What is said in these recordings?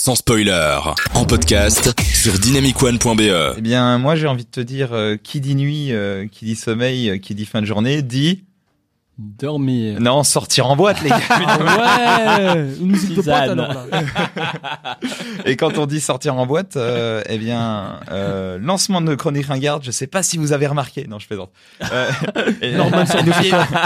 sans spoiler, en podcast sur dynamicone.be. Eh bien, moi, j'ai envie de te dire, euh, qui dit nuit, euh, qui dit sommeil, euh, qui dit fin de journée, dit... Dormir. Non, sortir en boîte, les gars. ouais Une musique de alors là. Et quand on dit sortir en boîte, euh, eh bien, euh, lancement de Chronique Ringarde, je sais pas si vous avez remarqué. Non, je plaisante. Euh, et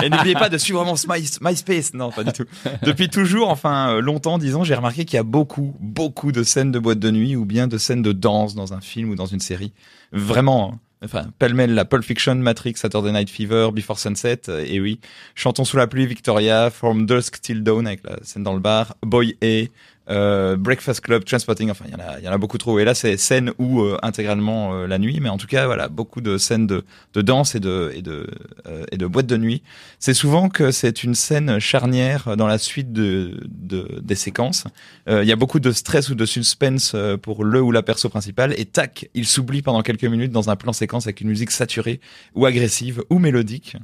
n'oubliez, pas de suivre mon My- MySpace. Non, pas du tout. Depuis toujours, enfin, euh, longtemps, disons, j'ai remarqué qu'il y a beaucoup, beaucoup de scènes de boîte de nuit ou bien de scènes de danse dans un film ou dans une série. Vraiment. Enfin, pêle-mêle, la Pulp Fiction, Matrix, Saturday Night Fever, Before Sunset, euh, et oui, Chantons sous la pluie, Victoria, From Dusk Till Dawn avec la scène dans le bar, Boy A, euh, Breakfast Club, Transpotting, enfin il y en a, y en a beaucoup trop. Et là c'est scène ou euh, intégralement euh, la nuit, mais en tout cas voilà beaucoup de scènes de, de danse et de et de euh, et de boîte de nuit. C'est souvent que c'est une scène charnière dans la suite de, de des séquences. Euh, Il y a beaucoup de stress ou de suspense euh, pour le ou la perso principale et tac, il s'oublie pendant quelques minutes dans un plan séquence avec une musique saturée ou agressive ou mélodique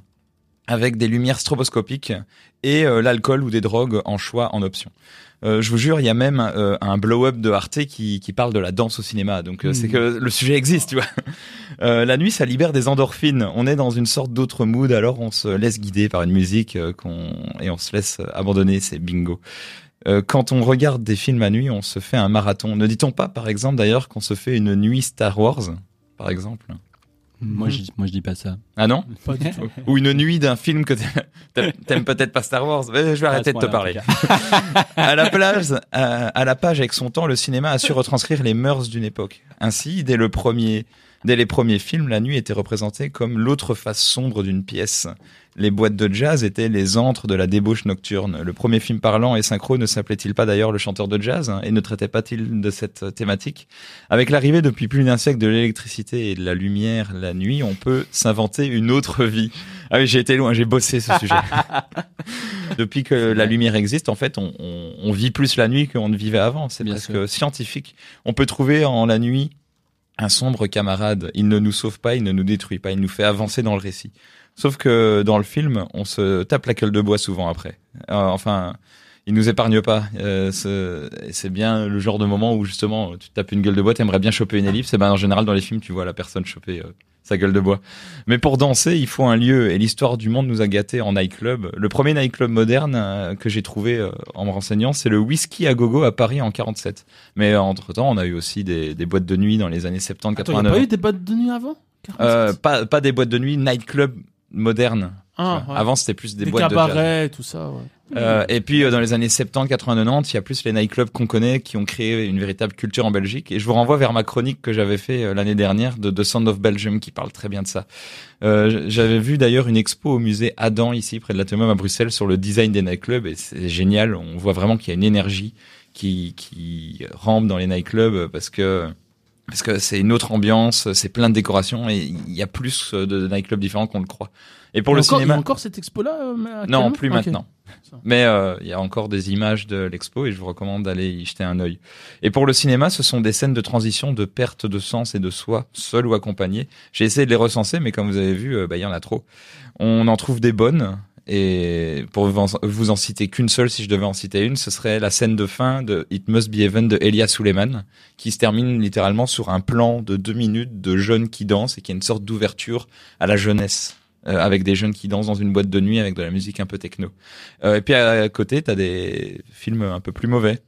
avec des lumières stroboscopiques et euh, l'alcool ou des drogues en choix en option. Euh, je vous jure, il y a même euh, un blow-up de Arte qui, qui parle de la danse au cinéma. Donc euh, c'est que le sujet existe, tu vois. Euh, la nuit, ça libère des endorphines. On est dans une sorte d'autre mood, alors on se laisse guider par une musique qu'on et on se laisse abandonner. C'est bingo. Euh, quand on regarde des films à nuit, on se fait un marathon. Ne dit-on pas, par exemple, d'ailleurs, qu'on se fait une nuit Star Wars, par exemple? Moi, je, moi, je dis pas ça. Ah non Pas du tout. Ou une nuit d'un film que t'aimes- peut-être pas Star Wars. Mais Je vais arrêter de te parler. à la plage, à, à la page avec son temps, le cinéma a su retranscrire les mœurs d'une époque. Ainsi, dès le premier, dès les premiers films, la nuit était représentée comme l'autre face sombre d'une pièce. Les boîtes de jazz étaient les antres de la débauche nocturne. Le premier film parlant et synchro ne s'appelait-il pas d'ailleurs Le chanteur de jazz hein, et ne traitait pas-il de cette thématique? Avec l'arrivée depuis plus d'un siècle de l'électricité et de la lumière la nuit, on peut s'inventer une autre vie. Ah oui, j'ai été loin, j'ai bossé ce sujet. Depuis que la lumière existe, en fait, on, on- on vit plus la nuit qu'on ne vivait avant. C'est Bien presque sûr. scientifique. On peut trouver en la nuit un sombre camarade. Il ne nous sauve pas, il ne nous détruit pas, il nous fait avancer dans le récit. Sauf que dans le film, on se tape la gueule de bois souvent après. Euh, enfin, il nous épargne pas. Euh, c'est bien le genre de moment où justement tu tapes une gueule de bois, t'aimerais bien choper une ellipse. Et ben en général dans les films, tu vois la personne choper euh, sa gueule de bois. Mais pour danser, il faut un lieu. Et l'histoire du monde nous a gâtés en nightclub. Le premier nightclub moderne euh, que j'ai trouvé euh, en me renseignant, c'est le Whisky à Gogo à Paris en 47. Mais entre temps, on a eu aussi des, des boîtes de nuit dans les années 70, Attends, il n'y a 89. pas eu des boîtes de nuit avant? Euh, pas, pas des boîtes de nuit, nightclub moderne. Ah, ouais. Avant, c'était plus des, des, boîtes de jazz. cabarets, tout ça, ouais. Euh, et puis euh, dans les années 70, 80, 90, il y a plus les nightclubs qu'on connaît qui ont créé une véritable culture en Belgique. Et je vous renvoie vers ma chronique que j'avais fait euh, l'année dernière de The Sound of Belgium qui parle très bien de ça. Euh, j'avais vu d'ailleurs une expo au musée Adam ici près de l'Atomum à Bruxelles sur le design des nightclubs et c'est génial. On voit vraiment qu'il y a une énergie qui qui rampe dans les nightclubs parce que parce que c'est une autre ambiance, c'est plein de décorations et il y a plus de nightclubs différents qu'on le croit. Et pour le encore, cinéma, Il y a encore cette expo-là euh, non, plus maintenant. Mais euh, il y a encore des images de l'expo et je vous recommande d'aller y jeter un œil. Et pour le cinéma, ce sont des scènes de transition, de perte de sens et de soi, seul ou accompagné. J'ai essayé de les recenser, mais comme vous avez vu, euh, bah, il y en a trop. On en trouve des bonnes. Et pour vous en, citer qu'une seule, si je devais en citer une, ce serait la scène de fin de It Must Be Heaven de Elia Suleiman, qui se termine littéralement sur un plan de deux minutes de jeunes qui dansent et qui est une sorte d'ouverture à la jeunesse. euh, avec des jeunes qui dansent dans une boîte de nuit avec de la musique un peu techno. Euh, et puis à côté, t'as des films un peu plus mauvais,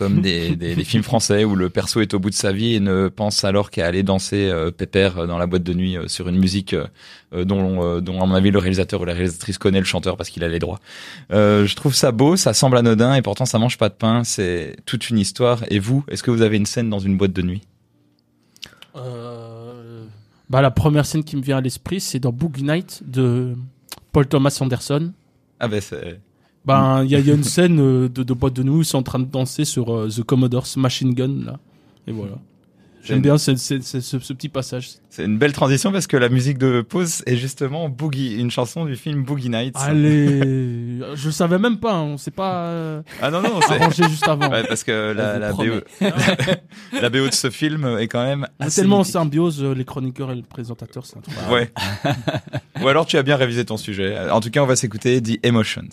comme des, des, des films français où le perso est au bout de sa vie et ne pense alors qu'à aller danser euh, pépère dans la boîte de nuit euh, sur une musique euh, euh, dont, euh, dont à mon avis le réalisateur ou la réalisatrice connaît le chanteur parce qu'il a les droits. Euh, je trouve ça beau, ça semble anodin et pourtant ça mange pas de pain. C'est toute une histoire. Et vous, est-ce que vous avez une scène dans une boîte de nuit? Euh, Bah, la première scène qui me vient à l'esprit, c'est dans Boogie Night de Paul Thomas Anderson. Ah ben c'est Ben, il y, a- il y a une scène euh, de, de boîte de sont en train de danser sur euh, The Commodore's Machine Gun, là. Et voilà. J'aime bien ce, ce- ce- ce- ce petit passage. c'est une belle transition parce que la musique de pause est justement Boogie, une chanson du film Boogie Nights. Allez, je savais même pas, hein, on s'est pas Ah non non, arrangé juste avant. Ouais, parce que la, la, BO, la BO de ce film est quand même assez tellement en symbiose, euh, les chroniqueurs et le présentateur, c'est un truc. Ouais. Ou alors tu as bien révisé ton sujet. En tout cas, on va s'écouter The Emotions.